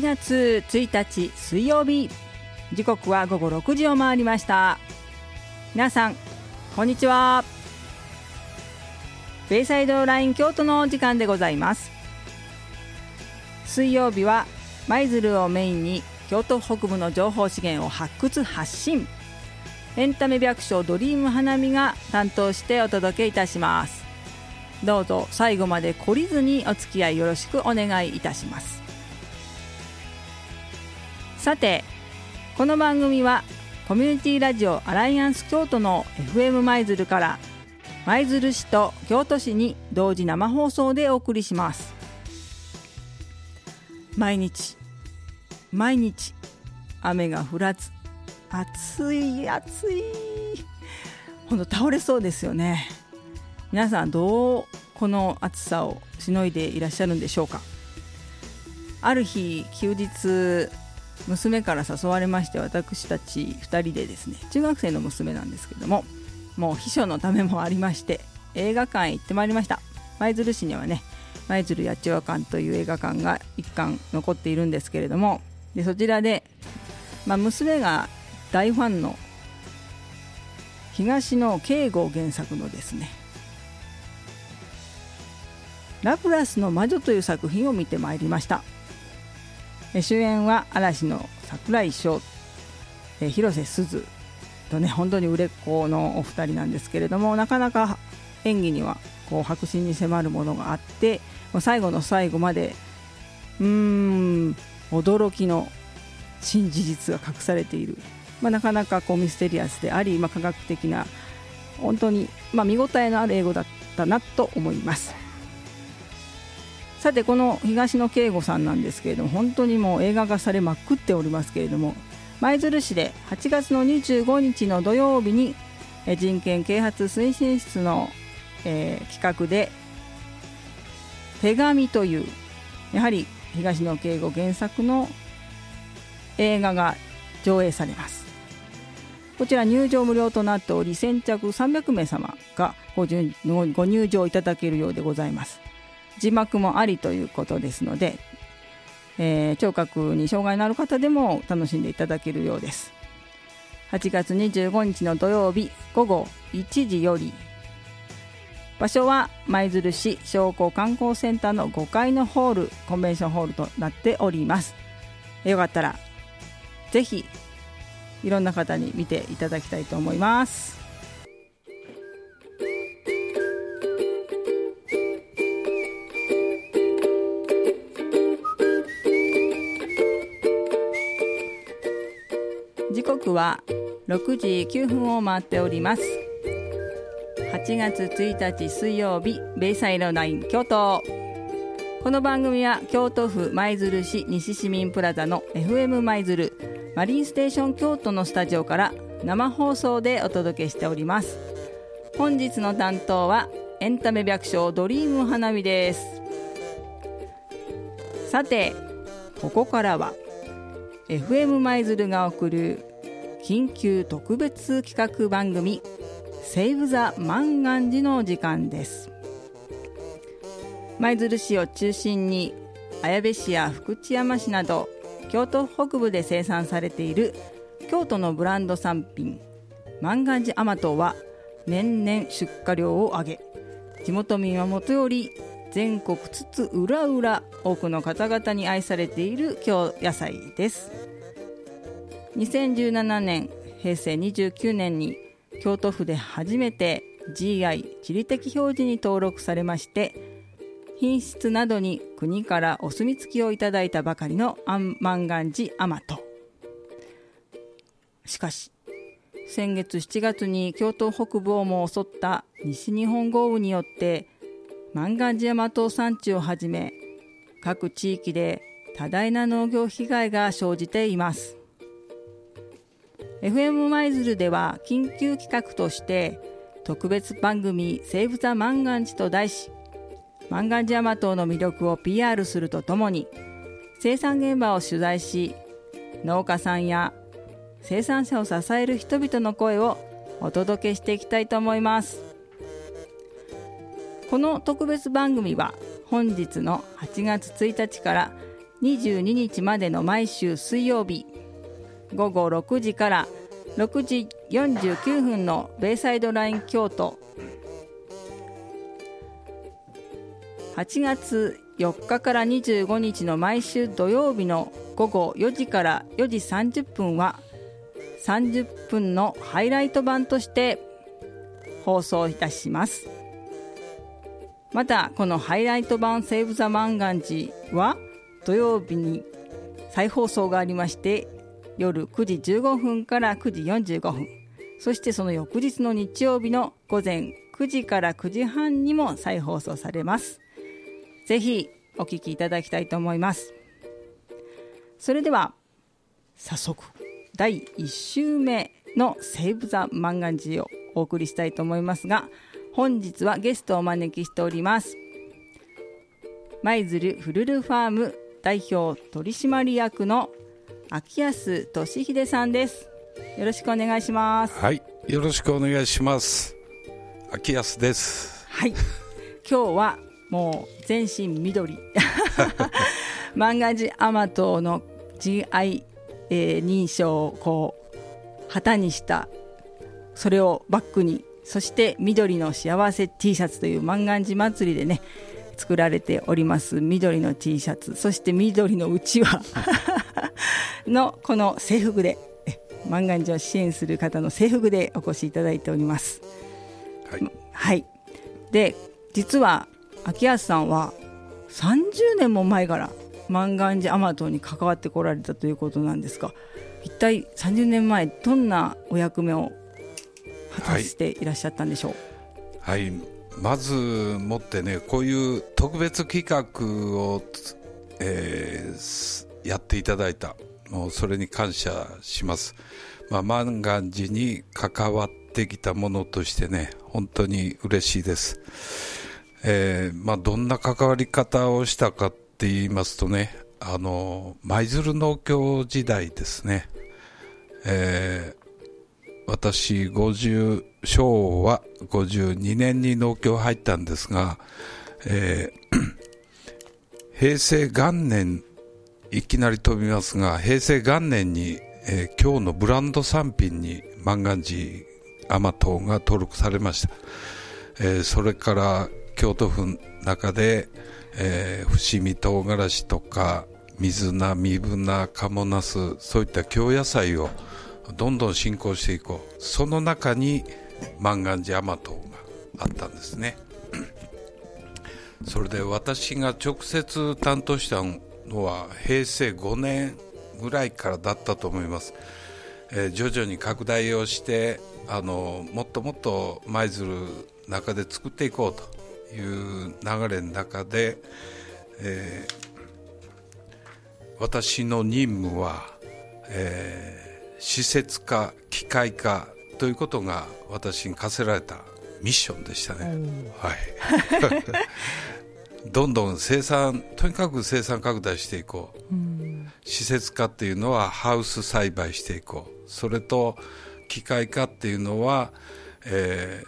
8月1日水曜日。時刻は午後6時を回りました。皆さんこんにちは。ベイサイドライン京都の時間でございます。水曜日は舞鶴をメインに京都北部の情報資源を発掘発信。エンタメ百姓ドリーム花見が担当してお届けいたします。どうぞ最後まで懲りずにお付き合いよろしくお願いいたします。さてこの番組はコミュニティラジオアライアンス京都の FM 舞鶴から舞鶴市と京都市に同時生放送でお送りします。毎日毎日雨が降らず暑い暑い。ほんと倒れそうですよね。皆さんどうこの暑さをしのいでいらっしゃるんでしょうか。ある日休日娘から誘われまして私たち2人でですね中学生の娘なんですけどももう秘書のためもありまして映画館へ行ってまいりました。舞鶴市にはね舞鶴八千代館という映画館が1館残っているんですけれどもでそちらで、まあ、娘が大ファンの東野圭吾原作のですね「ラプラスの魔女」という作品を見てまいりました。主演は嵐の櫻井翔広瀬すず。とね本当に売れっ子のお二人なんですけれどもなかなか演技にはこう迫真に迫るものがあって最後の最後までうーん驚きの新事実が隠されている、まあ、なかなかこうミステリアスであり、まあ、科学的な本当に、まあ、見応えのある英語だったなと思います。さてこの東野圭吾さんなんですけれども本当にもう映画化されまくっておりますけれども舞鶴市で8月の25日の土曜日に人権啓発推進室の、えー、企画で「手紙」というやはり東野圭吾原作の映画が上映されます。こちら入場無料となっており先着300名様がご入場いただけるようでございます。字幕もありということですので、えー、聴覚に障害のある方でも楽しんでいただけるようです。8月25日の土曜日午後1時より場所は舞鶴市商工観光センターの5階のホールコンベンションホールとなっております。よかったらぜひいろんな方に見ていただきたいと思います。時刻は6時9分を回っております。8月1日水曜日ベイサイドナイン京都。この番組は京都府舞鶴市西市民プラザの FM 舞鶴マリンステーション京都のスタジオから生放送でお届けしております。本日の担当はエンタメ百姓ドリーム花火です。さてここからは FM 舞鶴が送る緊急特別企画番組セーブ・ザ・万願寺の時間です。舞鶴市を中心に綾部市や福知山市など京都北部で生産されている京都のブランド産品万願寺甘党は年々出荷量を上げ地元民はもとより全国津々浦々多くの方々に愛されている京野菜です。2017年平成29年に京都府で初めて GI 地理的表示に登録されまして品質などに国からお墨付きをいただいたばかりの万願寺甘としかし先月7月に京都北部をも襲った西日本豪雨によって万願寺甘党産地をはじめ各地域で多大な農業被害が生じています。FM 舞鶴では緊急企画として特別番組「セーブ・ザ・万願寺」と題し万願寺甘党の魅力を PR するとともに生産現場を取材し農家さんや生産者を支える人々の声をお届けしていきたいと思います。この特別番組は本日の8月1日から22日までの毎週水曜日午後6時から6時49分のベイサイドライン京都。8月4日から25日の毎週土曜日の午後4時から4時30分は30分のハイライト版として放送いたします。またこのハイライト版セーブ・ザ・マンガンジは土曜日に再放送がありまして夜9時15分から9時45分。そしてその翌日の日曜日の午前9時から9時半にも再放送されます。ぜひお聞きいただきたいと思います。それでは早速第1週目の「セーブ・ザ・マンガンジー」をお送りしたいと思いますが本日はゲストをお招きしております。舞鶴フルルファーム代表取締役の秋安俊秀さんです。よろしくお願いします。はい。よろしくお願いします。秋安です。はい。今日はもう全身緑。マンガジアマトーの GI、えー、認証をこう旗にした。それをバックに。そして緑の幸せ T シャツという万願寺祭りでね作られております。緑の T シャツ。そして緑のうちわ。のこの制服で万願寺を支援する方の制服でお越しいただいております。はい、はい、で実は秋安さんは30年も前から万願寺甘党に関わってこられたということなんですが一体30年前どんなお役目を果たしていらっしゃったんでしょう？はい、はい、まずもってねこういう特別企画を、えー、やっていただいたもうそれに感謝します、まあ、万願寺に関わってきたものとしてね本当に嬉しいです。えーまあ、どんな関わり方をしたかって言いますとねあの舞鶴農協時代ですね、えー、私50昭和52年に農協入ったんですが、えー、平成元年いきなり飛びますが平成元年に、えー、今日のブランド産品に万願寺甘党が登録されました、えー、それから京都府の中で、えー、伏見唐辛子とか水菜、三分菜、鴨ナスそういった京野菜をどんどん進行していこう。その中に万願寺甘党があったんですね。それで私が直接担当したのは平成5年ぐらいからだったと思います、えー、徐々に拡大をしてあのもっともっと舞鶴中で作っていこうという流れの中で、えー、私の任務は、えー、施設化機械化ということが私に課せられたミッションでしたね。はい。どんどん生産とにかく生産拡大していこう、施設化っていうのはハウス栽培していこう。それと機械化っていうのは、え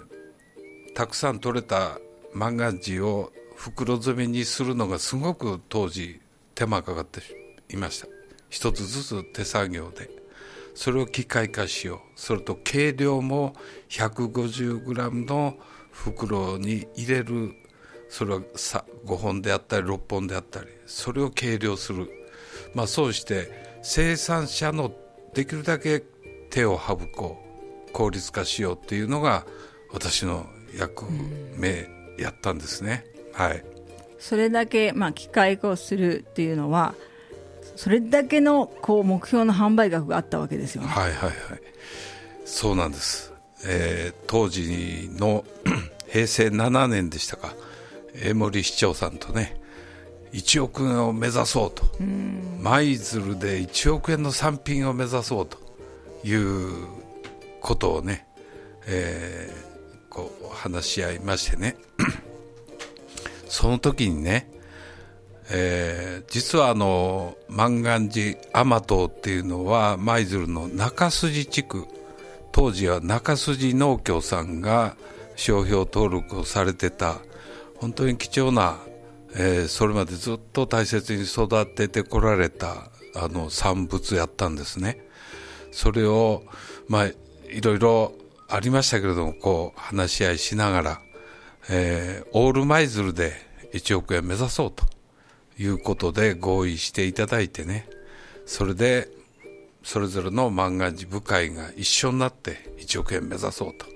ー、たくさん取れた万願寺を袋詰めにするのがすごく当時手間かかっていました。一つずつ手作業で。それを機械化しようそれと計量も 150g の袋に入れる。それは5本であったり6本であったりそれを計量する、まあ、そうして生産者のできるだけ手を省こう。効率化しようっていうのが私の役目やったんですね。はい、それだけ、まあ、機械化をするっていうのはそれだけのこう目標の販売額があったわけですよね。はいはいはいそうなんです、えー、当時の 平成7年でしたか。江森市長さんとね1億円を目指そうと。舞鶴で1億円の産品を目指そうと。いうことをね、えー、こう話し合いましてね。その時にね、えー、実はあの万願寺甘党っていうのは舞鶴の中筋地区当時は中筋農協さんが商標登録をされてた本当に貴重な、えーそれまでずっと大切に育ててこられたあの産物やったんですね。それを、まあ、いろいろありましたけれども、こう、話し合いしながら、えーオール舞鶴で1億円目指そうということで合意していただいてね、それで、それぞれの漫画寺部会が一緒になって1億円目指そうと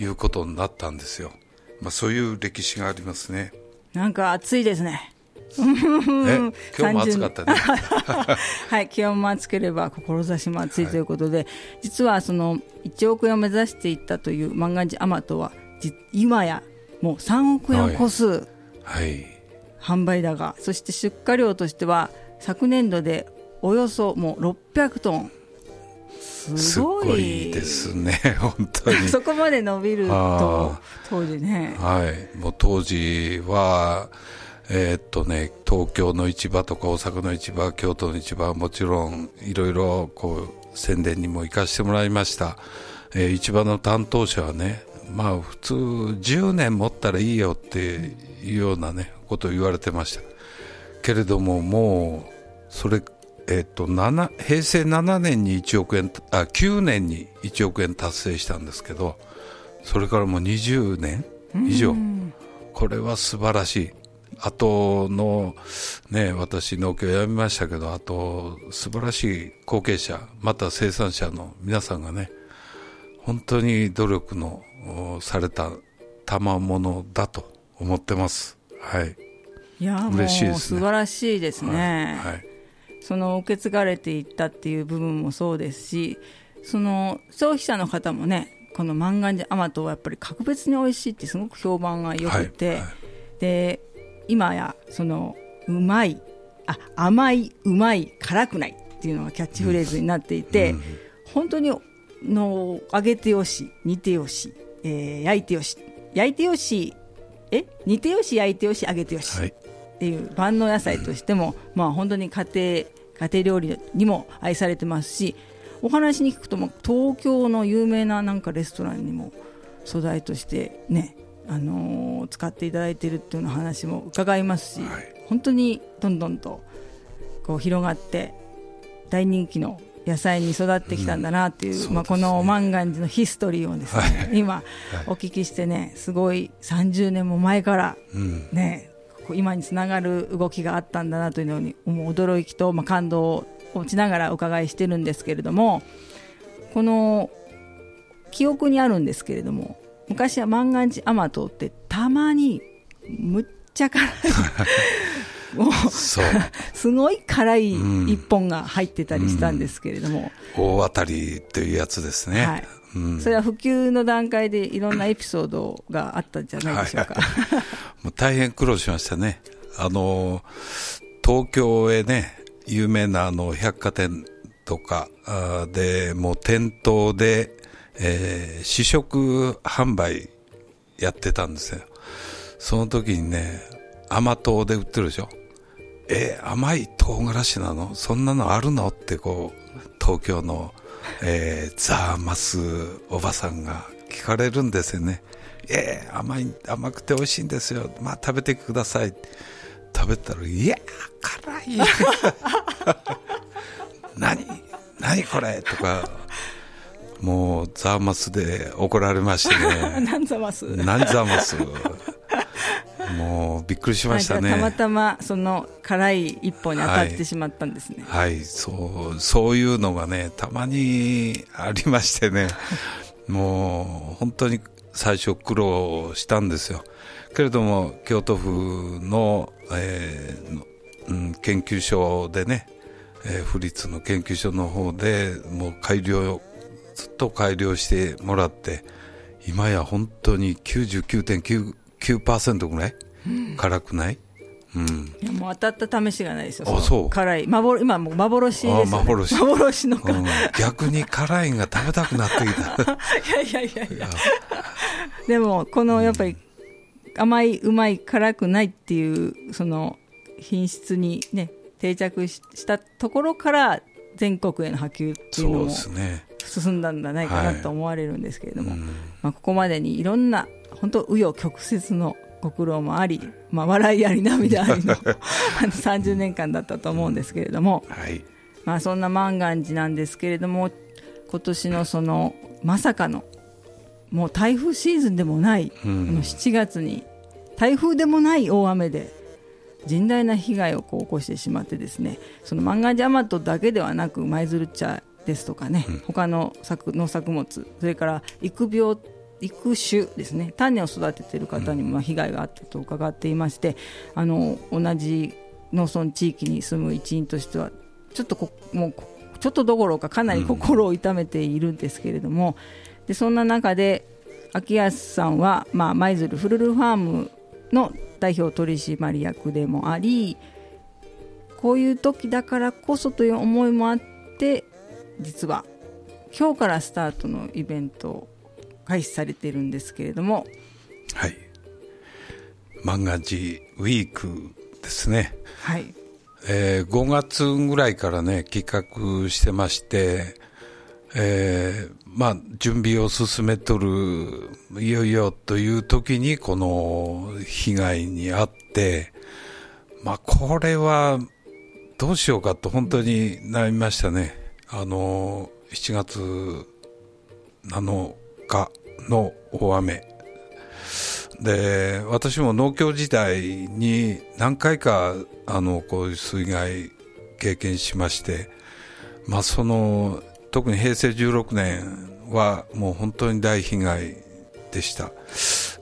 いうことになったんですよ。まあ、そういう歴史がありますね。なんか暑いですね。え今日も暑かったね。はい、気温も暑ければ志も暑いということで、実はその1億円を目指していったという漫画寺アマトはじ今やもう3億円を超すはい。販売だが、そして出荷量としては昨年度でおよそもう600トンすすごいですね、本当に。そこまで伸びるとあ当時ねはい。もう当時は、えーっとね、東京の市場とか大阪の市場、京都の市場はもちろん、いろいろこう、宣伝にも行かしてもらいました。えー市場の担当者はね、まあ普通10年持ったらいいよっていうようなね、ことを言われてました。けれどももう、それ、えっと、7平成7年に1億円、あ、9年に1億円達成したんですけど、それからもう20年以上、これは素晴らしい。あとの、ね、私農協辞めましたけど、あと素晴らしい後継者、また生産者の皆さんがね、本当に努力のおされた賜物だと思ってます。はい。いや嬉しいですね素晴らしいですね、はい。その受け継がれていったっていう部分もそうですしその消費者の方もねこの万願寺甘党はやっぱり格別に美味しいってすごく評判が良くて、はいはいで今やそのうまいあ甘いうまい辛くないっていうのがキャッチフレーズになっていて、うん本当にの揚げてよし煮てよし、えー焼いてよし焼いてよしえ煮てよし焼いてよし揚げてよし、はい。っていう万能野菜としても、まあ本当に家庭家庭料理にも愛されてますしお話に聞くと東京の有名ななんかレストランにも素材としてね、あのー使っていただいているっていうような話も伺いますし、はい。本当にどんどんとこう広がって大人気の野菜に育ってきたんだなっていう,、まあ、うんそうですね。この万願寺のヒストリーをですね、はい。今お聞きしてねすごい30年も前からうん。ね、今につながる動きがあったんだなというのに驚きと、まあ、感動を持ちながらお伺いしてるんですけれどもこの記憶にあるんですけれども昔は万願寺甘党ってたまにむっちゃ辛い もう。すごい辛いうん一本が入ってたりしたんですけれども、大当たりというやつですね。はいうんそれは普及の段階でいろんなエピソードがあったんじゃないでしょうか。もう大変苦労しましたね。あの、東京へね、有名なあの百貨店とかで、もう店頭で、えー試食販売やってたんですよ。その時にね、甘党で売ってるでしょ。えー甘い唐辛子なの？そんなのあるの？ってこう、東京の、えーザーマスおばさんが聞かれるんですよね。えー甘い、甘くて美味しいんですよ。まあ食べてください。食べたら、いやー、辛い。何何これ？とか、もうザーマスで怒られましてね。なんざます。何ザーマス？もうびっくりしましたね。はいたまたまその辛い一本に当たってしまったんですね。はい、そう、そういうのがね、たまにありましてね、もう本当に最初苦労したんですよ。けれども、京都府の、えーのうん、研究所でね、えー府立の研究所の方でもう改良、ずっと改良してもらって、今や本当に99.9%ぐらい辛くない、うんいやもう当たった試しがないですよ。そう？辛い。幻今もう幻ですよ、ね。あ幻幻の。うん逆に辛いんが食べたくなってきた。いやいやいやいや。でも、このやっぱり甘い、うまい、辛くないっていう、その品質にね、定着ししたところから全国への波及っていうのそうもですね。進んだんじゃないかなはいと思われるんですけれども、うんまあ、ここまでにいろんな本当紆余曲折のご苦労もあり、まあ、笑いあり涙ありの あの30年間だったと思うんですけれども、はい。まあ、そんな万願寺なんですけれども今年のそのまさかのもう台風シーズンでもない、うん。この7月に台風でもない大雨で甚大な被害をこう起こしてしまってですねその万願寺甘党だけではなく舞鶴茶ですとかね、他の作農作物それから育苗育種ですね。種を育てている方にもまあ被害があったと伺っていまして、あの同じ農村地域に住む一員としてはちょっとこもうこちょっとどころかかなり心を痛めているんですけれども、でそんな中で秋安さんは、まあ、舞鶴フルルファームの代表取締役でもありこういう時だからこそという思いもあって実は今日からスタートのイベントを開始されているんですけれども。はい。漫画寺ウィークですね。はい。えー5月ぐらいからね、企画してまして、えーまあ、準備を進めとる、いよいよという時に、この被害に遭って、まあ、これは、どうしようかと本当に悩みましたね。あの、7月7日の大雨。で私も農協時代に何回かあのこういう水害経験しまして、まあ、その特に平成16年はもう本当に大被害でした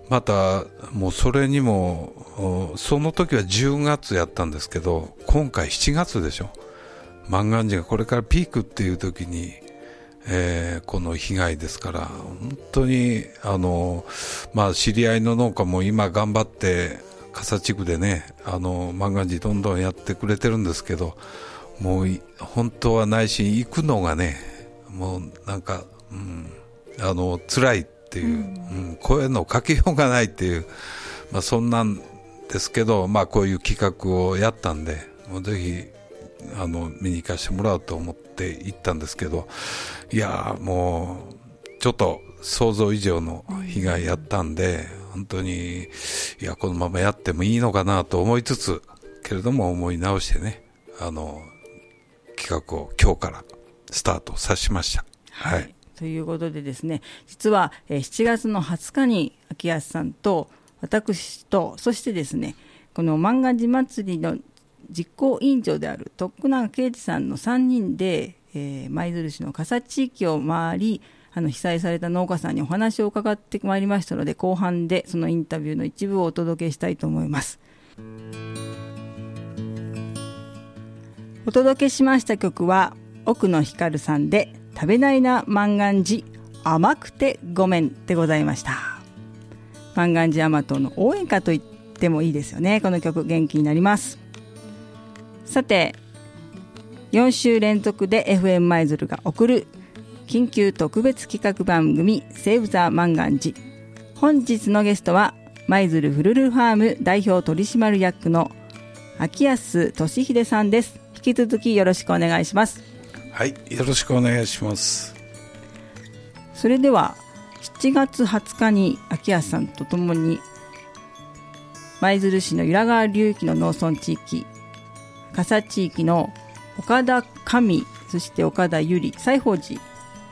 またもうそれにもその時は10月やったんですけど今回7月でしょ万願寺がこれからピークっていう時にえーこの被害ですから、本当に、あの、まあ、知り合いの農家も今頑張って、笠地区でね、あの、万願寺どんどんやってくれてるんですけど、もうい、本当は内心行くのがね、もうなんか、うん、あの、辛いっていう、うん、声のかけようがないっていう、まあ、そんなんですけど、まあ、こういう企画をやったんで、もうぜひ、あの見に行かせてもらおうと思って行ったんですけどいやーもうちょっと想像以上の被害やったんで本当にいやこのままやってもいいのかなと思いつつけれども思い直してねあの企画を今日からスタートさしました。はい、ということでですね実は、えー7月の20日に秋安さんと私とそしてですねこの漫画寺祭りの実行委員長である徳永啓二さんの3人でえー舞鶴市の笠地域を回りあの被災された農家さんにお話を伺ってまいりましたので後半でそのインタビューの一部をお届けしたいと思います。お届けしました曲は奥野ひかるさんで「食べないな万願寺甘くてごめん」でございました。万願寺甘党の応援歌と言ってもいいですよね。この曲元気になります。さて4週連続で FM 舞鶴が送る緊急特別企画番組「セーブ・ザ・万願寺」本日のゲストは舞鶴フルルファーム代表取締役の秋安俊秀さんです。引き続きよろしくお願いします。はい、よろしくお願いします。それでは7月20日に秋安さんとともに舞鶴市の由良川流域の農村地域笠地域の岡田神そして岡田由里西宝寺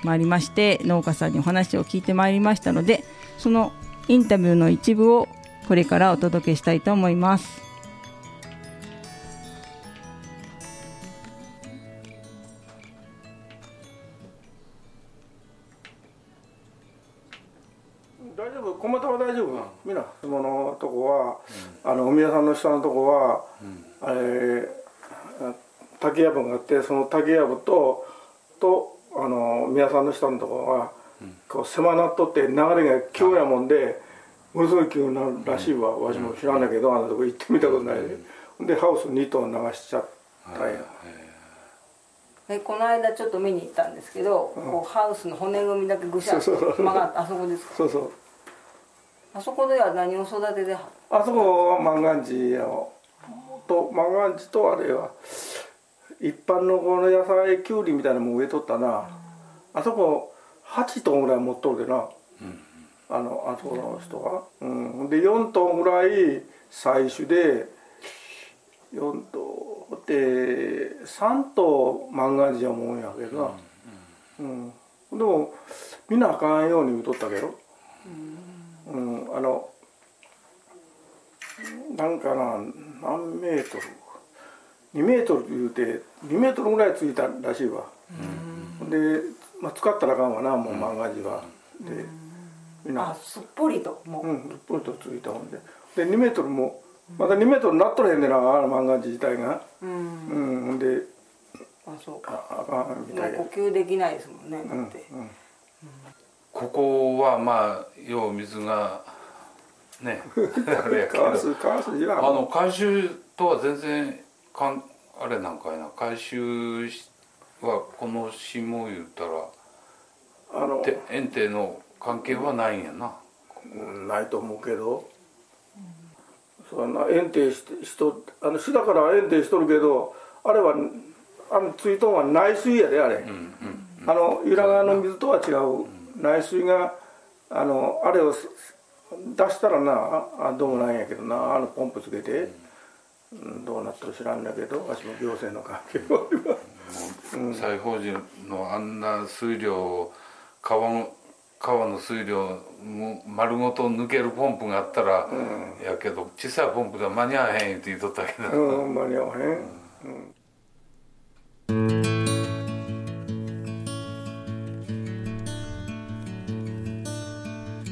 もありまして農家さんにお話を聞いてまいりましたのでそのインタビューの一部をこれからお届けしたいと思います。大丈夫、小股は大丈夫。みんな、そのとこは、あの、お宮さんの下のとこは、あれ、あ竹やぶがあって、その竹やぶと、と、あの、宮さんの下のとこは、こう狭なっとって流れが急やもんで、ものすごい急になるらしいわ。わしも知らんだけど、あのとこ行ってみたことないで。で、ハウス2棟流しちゃったんや。えこの間ちょっと見に行ったんですけど、こうハウスの骨組みだけぐしゃっとそうそう曲がってあそこですか？そうそう。あそこでは何を育ててはあそこは万願寺をと万願寺とあれは一般のこの野菜きゅうりみたいなのも植えとったな。あそこ8トンぐらい持っとるでな、あのあそこの人は、うん、で4頭ぐらい採取で4頭で3頭万願寺は思うんやけどな、うんでもみんなあかんように言うとったけど、うん。あのなんかな何メートル2メートル言うて2メートルぐらいついたらしいわ、で、まあ、使ったらあかんわなもう万願寺は、でみんな。あすっぽりともう、うんポイントついたもんで。で2メートルもまだ2メートルなっとれへんねんなあの万願寺自体が。うん。うんであそうか。ああかんみたいやもう呼吸できないですもんねだうん。って、ここはまあよう水がね あれやけどあの回収とは全然かんあれなんかいな回収はこの下言うたらあのて園庭の関係はないんやな。うんないと思うけど、そうやな園庭ししとあの市だから園庭しとるけどあれはあのついとんは内水やであれ、うんうんあの由良川の水とは違う、内水があのあれをす出したらなああどうもないんやけどなあのポンプつけて、うん、どうなったか知らんだけどわしも行政の関係は西宝寺のあんな水量を川の川の水量も丸ごと抜けるポンプがあったら、やけど小さいポンプでは間に合わへんって言っとったけど、うん間に合わへん、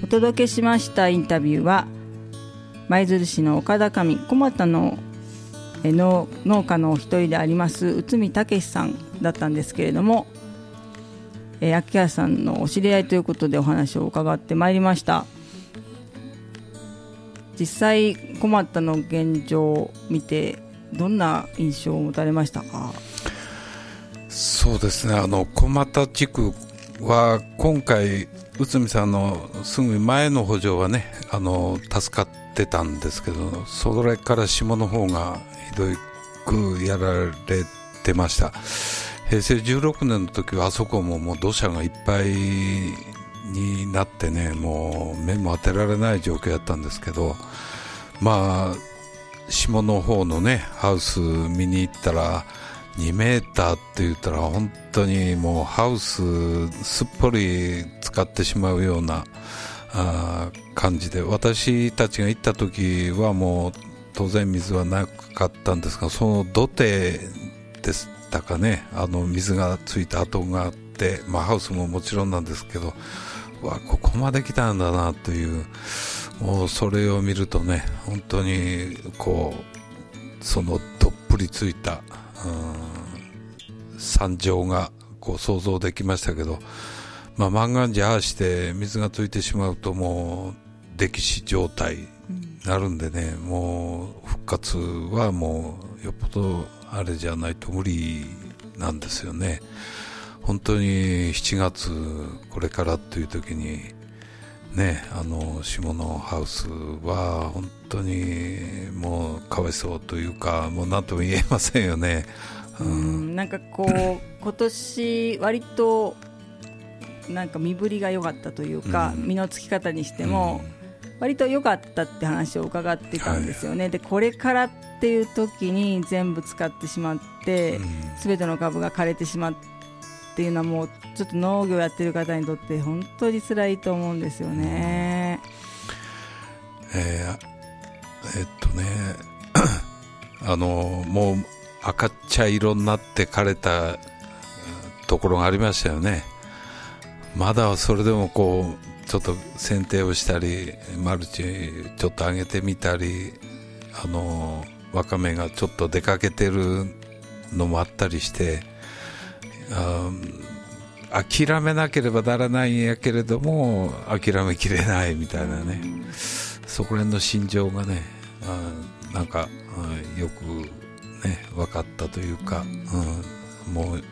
お届けしましたインタビューは舞鶴市の岡田上小俣のえ農農家のお一人であります内海武さんだったんですけれども、えー秋川さんのお知り合いということでお話を伺ってまいりました。実際小俣の現状を見てどんな印象を持たれましたか？そうですね。あの小俣地区は今回内海さんのすぐ前の補助はねあの助かってたんですけどそれから下の方がひどくやられてました。平成16年の時はあそこももう土砂がいっぱいになってねもう目も当てられない状況やったんですけどまあ下の方のねハウス見に行ったら2メーターって言ったら本当にもうハウスすっぽり使ってしまうようなあ感じで。私たちが行った時はもう当然水はなかったんですがその土手でしたかね。あの水がついた跡があって、まあ、ハウスももちろんなんですけどわここまで来たんだなというもうそれを見るとね本当にこうそのどっぷりついたうん惨状がこう想像できましたけど、まあ、万願寺ああして水がついてしまうともう溺死状態になるんでね、もう復活はもうよっぽどあれじゃないと無理なんですよね。本当に7月これからという時にねあの下のハウスは本当にもうかわいそうというかもう何とも言えませんよね、ううんんなんかこう今年割となんか身振りが良かったというか、うん。身のつき方にしても、割と良かったって話を伺ってたんですよね、でこれからっていう時に全部使ってしまって、うん。すべての株が枯れてしまうっていうのはもうちょっと農業やってる方にとって本当に辛いと思うんですよね。えーえっとね あのもう赤茶色になって枯れたうんところがありましたよねまだそれでもこうちょっと剪定をしたりマルチちょっと上げてみたりあのわかめがちょっと出かけてるのもあったりして諦めなければならないんやけれども諦めきれないみたいなね、そこら辺の心情がね、あなんか、うんよくね、分かったというか、うんもう、うん、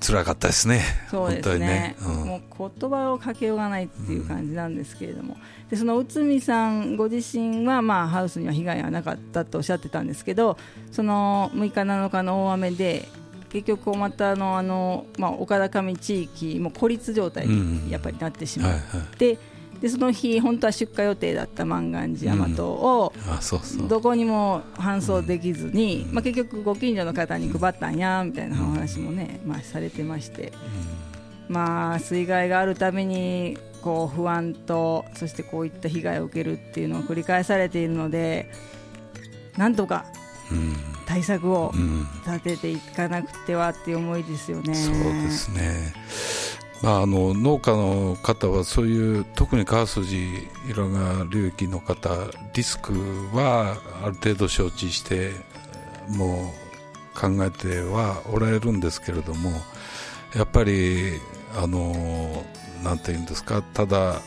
辛かったですね。そうです本当にね。うん。もう言葉をかけようがないっていう感じなんですけれども、でその内海さんご自身は、まあ、ハウスには被害はなかったとおっしゃってたんですけどその6日7日の大雨で結局小俣のあの、まあ、岡田上地域も孤立状態にやっぱりなってしまって、でその日本当は出荷予定だった万願寺大和を、あそうそう。どこにも搬送できずに、まあ、結局ご近所の方に配ったんやみたいなお話もね、まあ、されてまして、まあ、水害があるためにこう不安とそしてこういった被害を受けるっていうのを繰り返されているのでなんとかうん。対策をうん。立てていかなくてはっていう思いですよね。そうですね、まあ、あの農家の方はそういう特に川筋色が流域の方リスクはある程度承知してもう考えてはおられるんですけれどもやっぱりあのなんていうんですかただ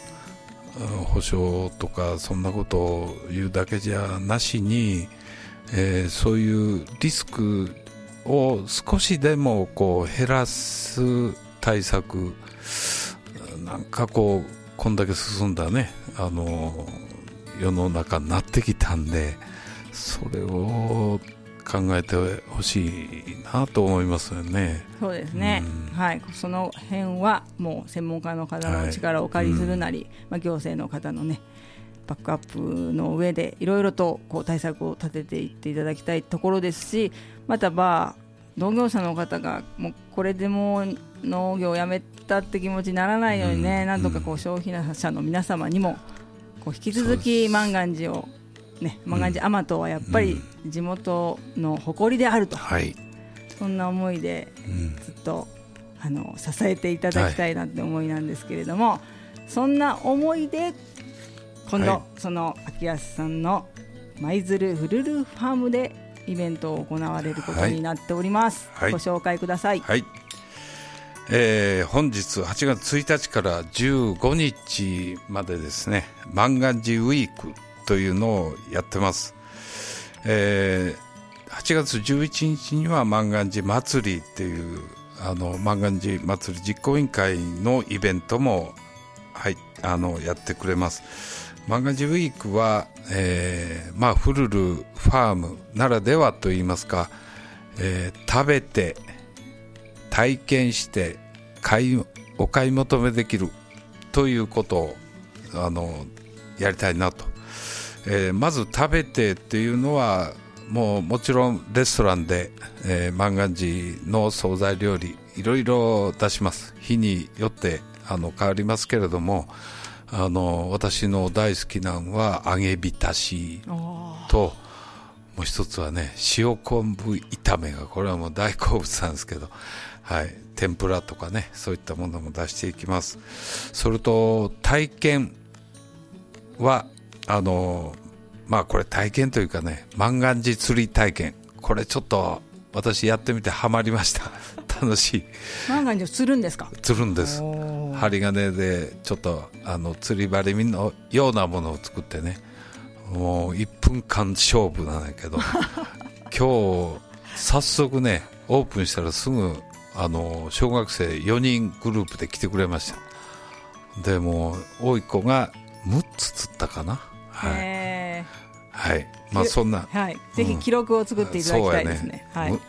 保証とかそんなことを言うだけじゃなしに、えーそういうリスクを少しでもこう減らす対策なんかこうこんだけ進んだねあの世の中になってきたんでそれを考えてほしいなと思いますよね。そうですね、うん。はい、その辺はもう専門家の方の力をお借りするなり、まあ、行政の方のねバックアップの上でいろいろとこう対策を立てていっていただきたいところですしまたまあ農業者の方がもうこれでもう農業をやめたって気持ちにならないようにね、うんなんとかこう消費者の皆様にもこう引き続き万願寺をね万願寺甘党はやっぱり地元の誇りであると、はい、そんな思いでうん。ずっとあの支えていただきたいなって思いなんですけれども、そんな思いで今度、はい。その秋安さんの舞鶴フルルファームでイベントを行われることになっております、はい。ご紹介ください、はいえー本日8月1日から15日までですね万願寺ウィークというのをやってます、えー8月11日には万願寺祭りっていうあの万願寺祭り実行委員会のイベントも、はい、あのやってくれます。万願寺ウィークは、えーまあ、フルルファームならではといいますか、えー食べて体験して買いお買い求めできるということをあのやりたいなと、えーまず食べてっていうのはもうもちろんレストランで、えー、万願寺の惣菜料理いろいろ出します。日によってあの変わりますけれどもあの私の大好きなのは揚げ浸しともう一つはね塩昆布炒めがこれはもう大好物なんですけど、はい、天ぷらとかねそういったものも出していきます。それと体験はあのまあこれ体験というかね万願寺釣り体験。これちょっと私やってみてハマりました。楽しい。万願寺を釣るんですか？釣るんです。針金でちょっとあの釣り針のようなものを作ってね。もう1分間勝負なんだけど。今日早速ねオープンしたらすぐあの小学生4人グループで来てくれました。でもう多い子が6つ釣ったかな。はい、へはい、まあそんな。ーはい、ぜひ記録を作っていただきたいですね,、はい。今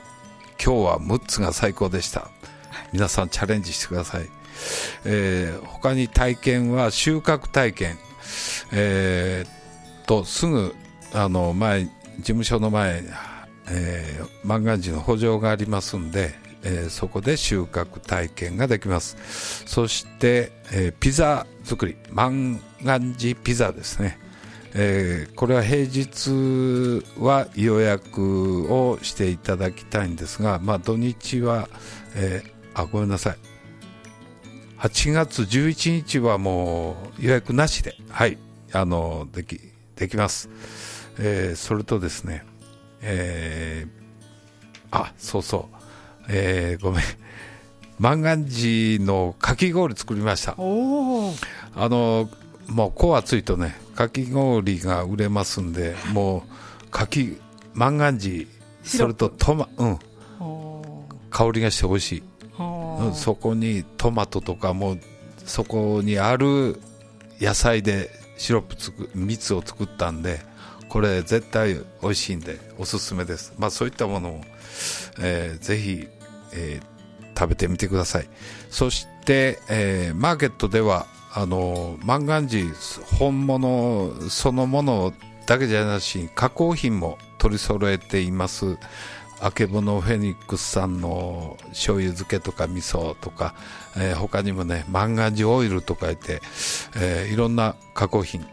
日は6つが最高でした。皆さんチャレンジしてください、えー他に体験は収穫体験。えーとすぐあの前事務所の前、えー、万願寺の補助がありますんで、えーそこで収穫体験ができます。そして、えーピザ作り。万願寺ピザですね。えーこれは平日は予約をしていただきたいんですが、まあ、土日は、えあごめんなさい。8月11日はもう予約なしで、はい、あのできできます、えーそれとですね、えーあそうそう、えーごめん。万願寺のかき氷作りました。あのもうこう暑いとねかき氷が売れますんでもうかき万願寺それとトマうん。香りがして美味しい、うんそこにトマトとかもそこにある野菜でシロップつく蜜を作ったんでこれ絶対美味しいんでおすすめです。まあそういったものを、えーぜひえー食べてみてください。そして、えーマーケットではあの万願寺本物そのものだけじゃなし加工品も取り揃えています。あけぼのフェニックスさんの醤油漬けとか味噌とか、えー他にもね万願寺オイルとか言って、えーいろんな加工品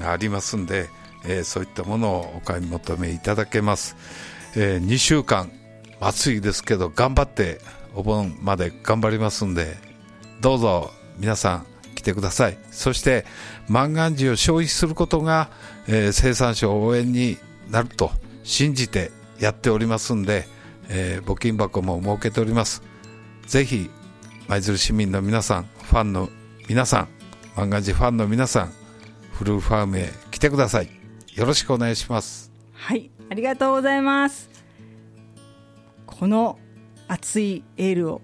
がありますんで、えーそういったものをお買い求めいただけます、え2週間暑いですけど頑張ってお盆まで頑張りますんでどうぞ皆さん来てください。そして万願寺を消費することが、えー生産者応援になると信じてやっておりますんで、えー募金箱も設けております。ぜひ舞鶴市民の皆さんファンの皆さん万願寺ファンの皆さんフルーファームへ来てください。よろしくお願いします。はい、ありがとうございます。この熱いエールを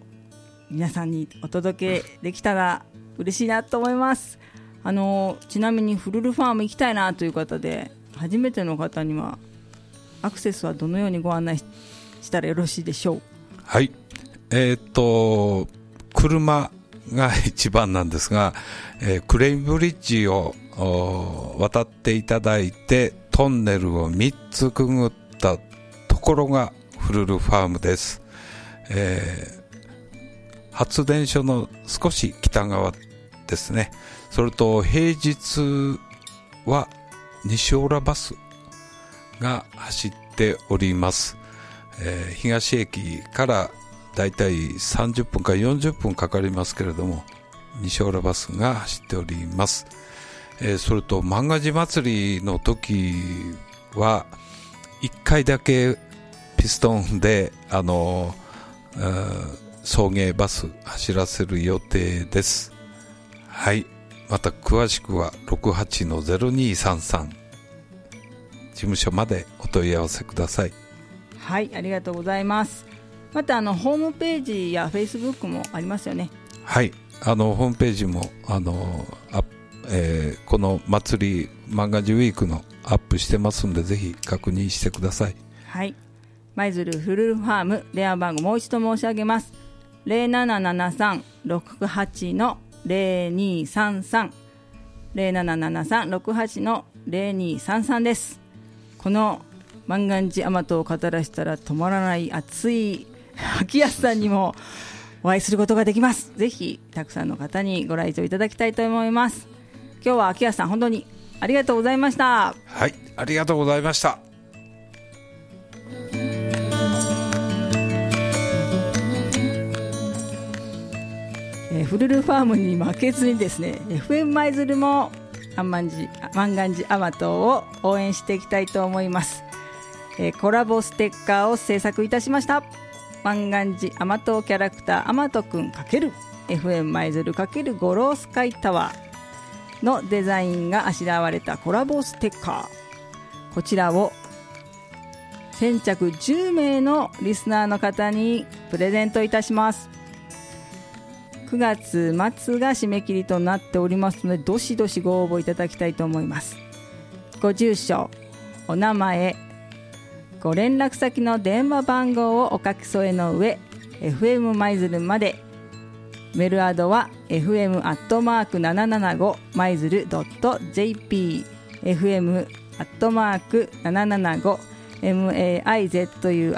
皆さんにお届けできたら嬉しいなと思います。あのちなみにフルルファーム行きたいなという方で初めての方にはアクセスはどのようにご案内したらよろしいでしょう？はい。えーっと、車が一番なんですが、えークレインブリッジを渡っていただいて、トンネルを3つくぐったところがフルルファームです。えー発電所の少し北側ですね。それと平日は西浦バスが走っております。えー東駅からだいたい30分から40分かかりますけれども西浦バスが走っております、えーそれと漫画寺祭りの時は1回だけピストンであの送迎バス走らせる予定ですはいまた詳しくは68-0233事務所までお問い合わせくださいはい、ありがとうございます。またあのホームページやフェイスブックもありますよね。はい、あのホームページもあのあ、えーこの祭り漫画ジウィークのアップしてますんでぜひ確認してください。はい。舞鶴フルファーム電話番号もう一度申し上げます。0773-68の0233 0773-68の0233です。この万願寺甘党を語らせたら止まらない熱い秋安さんにもお会いすることができます。ぜひたくさんの方にご来場いただきたいと思います。今日は秋安さん本当にありがとうございました。はい、ありがとうございました。フルルファームに負けずにですね FM 舞鶴も万願寺万願寺アマトを応援していきたいと思います、えーコラボステッカーを制作いたしました。万願寺アマトキャラクターアマトくん ×FM 舞鶴×ゴロースカイタワーのデザインがあしらわれたコラボステッカー。こちらを先着10名のリスナーの方にプレゼントいたします。9月末が締め切りとなっておりますのでどしどしご応募いただきたいと思います。ご住所お名前ご連絡先の電話番号をお書き添えの上 FM 舞鶴まで。メールアドは fm アットマーク七七五舞鶴 .jp fm 775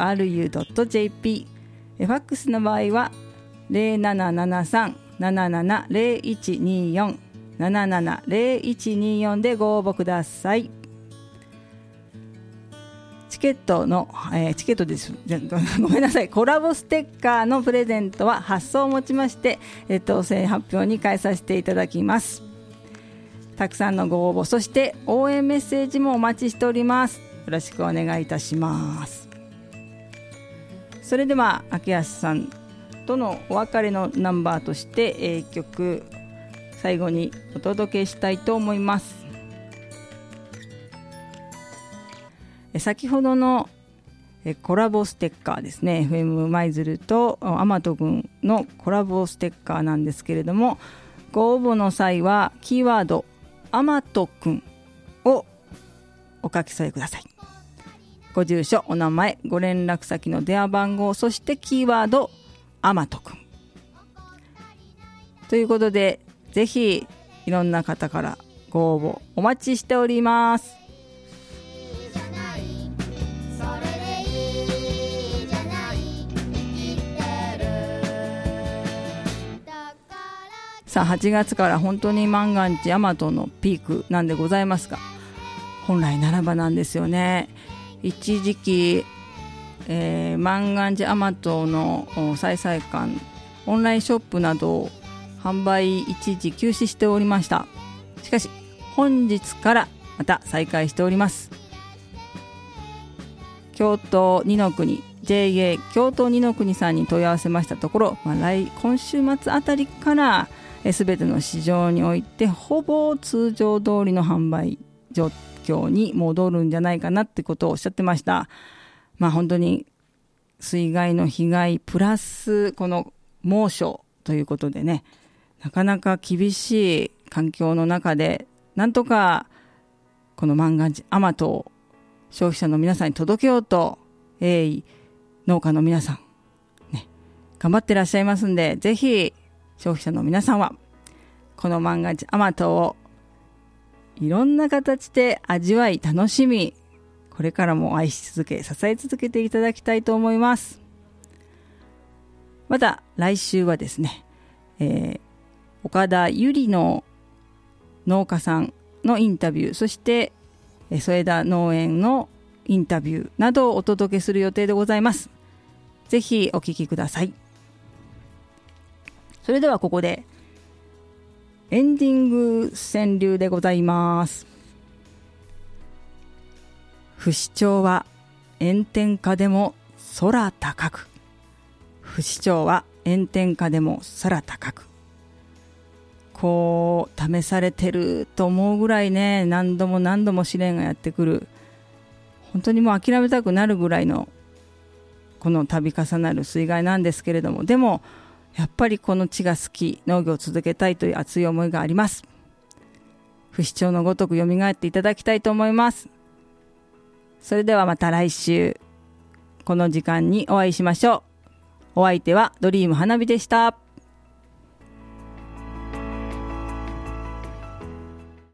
maizuru.jp ファックスの場合は0773-770124 770124でご応募ください。チケットの、えーチケットです。ごめんなさい。コラボステッカーのプレゼントは発送をもちまして、えー当選発表に返させていただきます。たくさんのご応募そして応援メッセージもお待ちしております。よろしくお願いいたします。それでは秋安さんとのお別れのナンバーとして、えー曲最後にお届けしたいと思います。先ほどのコラボステッカーですね。FM 舞鶴とアマト君のコラボステッカーなんですけれどもご応募の際はキーワード「アマト君」をお書き添えください。ご住所お名前ご連絡先の電話番号そしてキーワードアマトくんということでぜひいろんな方からご応募お待ちしております。さあ8月から本当に万願寺ヤマトのピークなんでございますが本来ならばなんですよね。一時期、えー、万願寺ヤマトのお再々館オンラインショップなど販売一時休止しておりましたしかし本日からまた再開しております京都二の国 JA 京都二の国さんに問い合わせましたところ、まあ、来今週末あたりからすべての市場においてほぼ通常通りの販売状況に戻るんじゃないかなってことをおっしゃってました。まあ本当に水害の被害プラスこの猛暑ということでね、なかなか厳しい環境の中で、なんとかこの万願寺アマトを消費者の皆さんに届けようと、鋭意農家の皆さん、ね、頑張ってらっしゃいますんで、ぜひ消費者の皆さんは、この万願寺アマトをいろんな形で味わい、楽しみ、これからも愛し続け、支え続けていただきたいと思います。また、来週はですね、えー岡田ゆりの農家さんのインタビュー、そして、添田農園のインタビューなどをお届けする予定でございます。ぜひお聞きください。それではここで、エンディング川柳でございます。不死鳥は炎天下でも空高く。不死鳥は炎天下でも空高く。こう、試されてると思うぐらいね、何度も何度も試練がやってくる。本当にもう諦めたくなるぐらいの、この度重なる水害なんですけれども、でも、やっぱりこの地が好き、農業を続けたいという熱い思いがあります。不死鳥のごとく蘇っていただきたいと思います。それではまた来週、この時間にお会いしましょう。お相手はドリーム花火でした。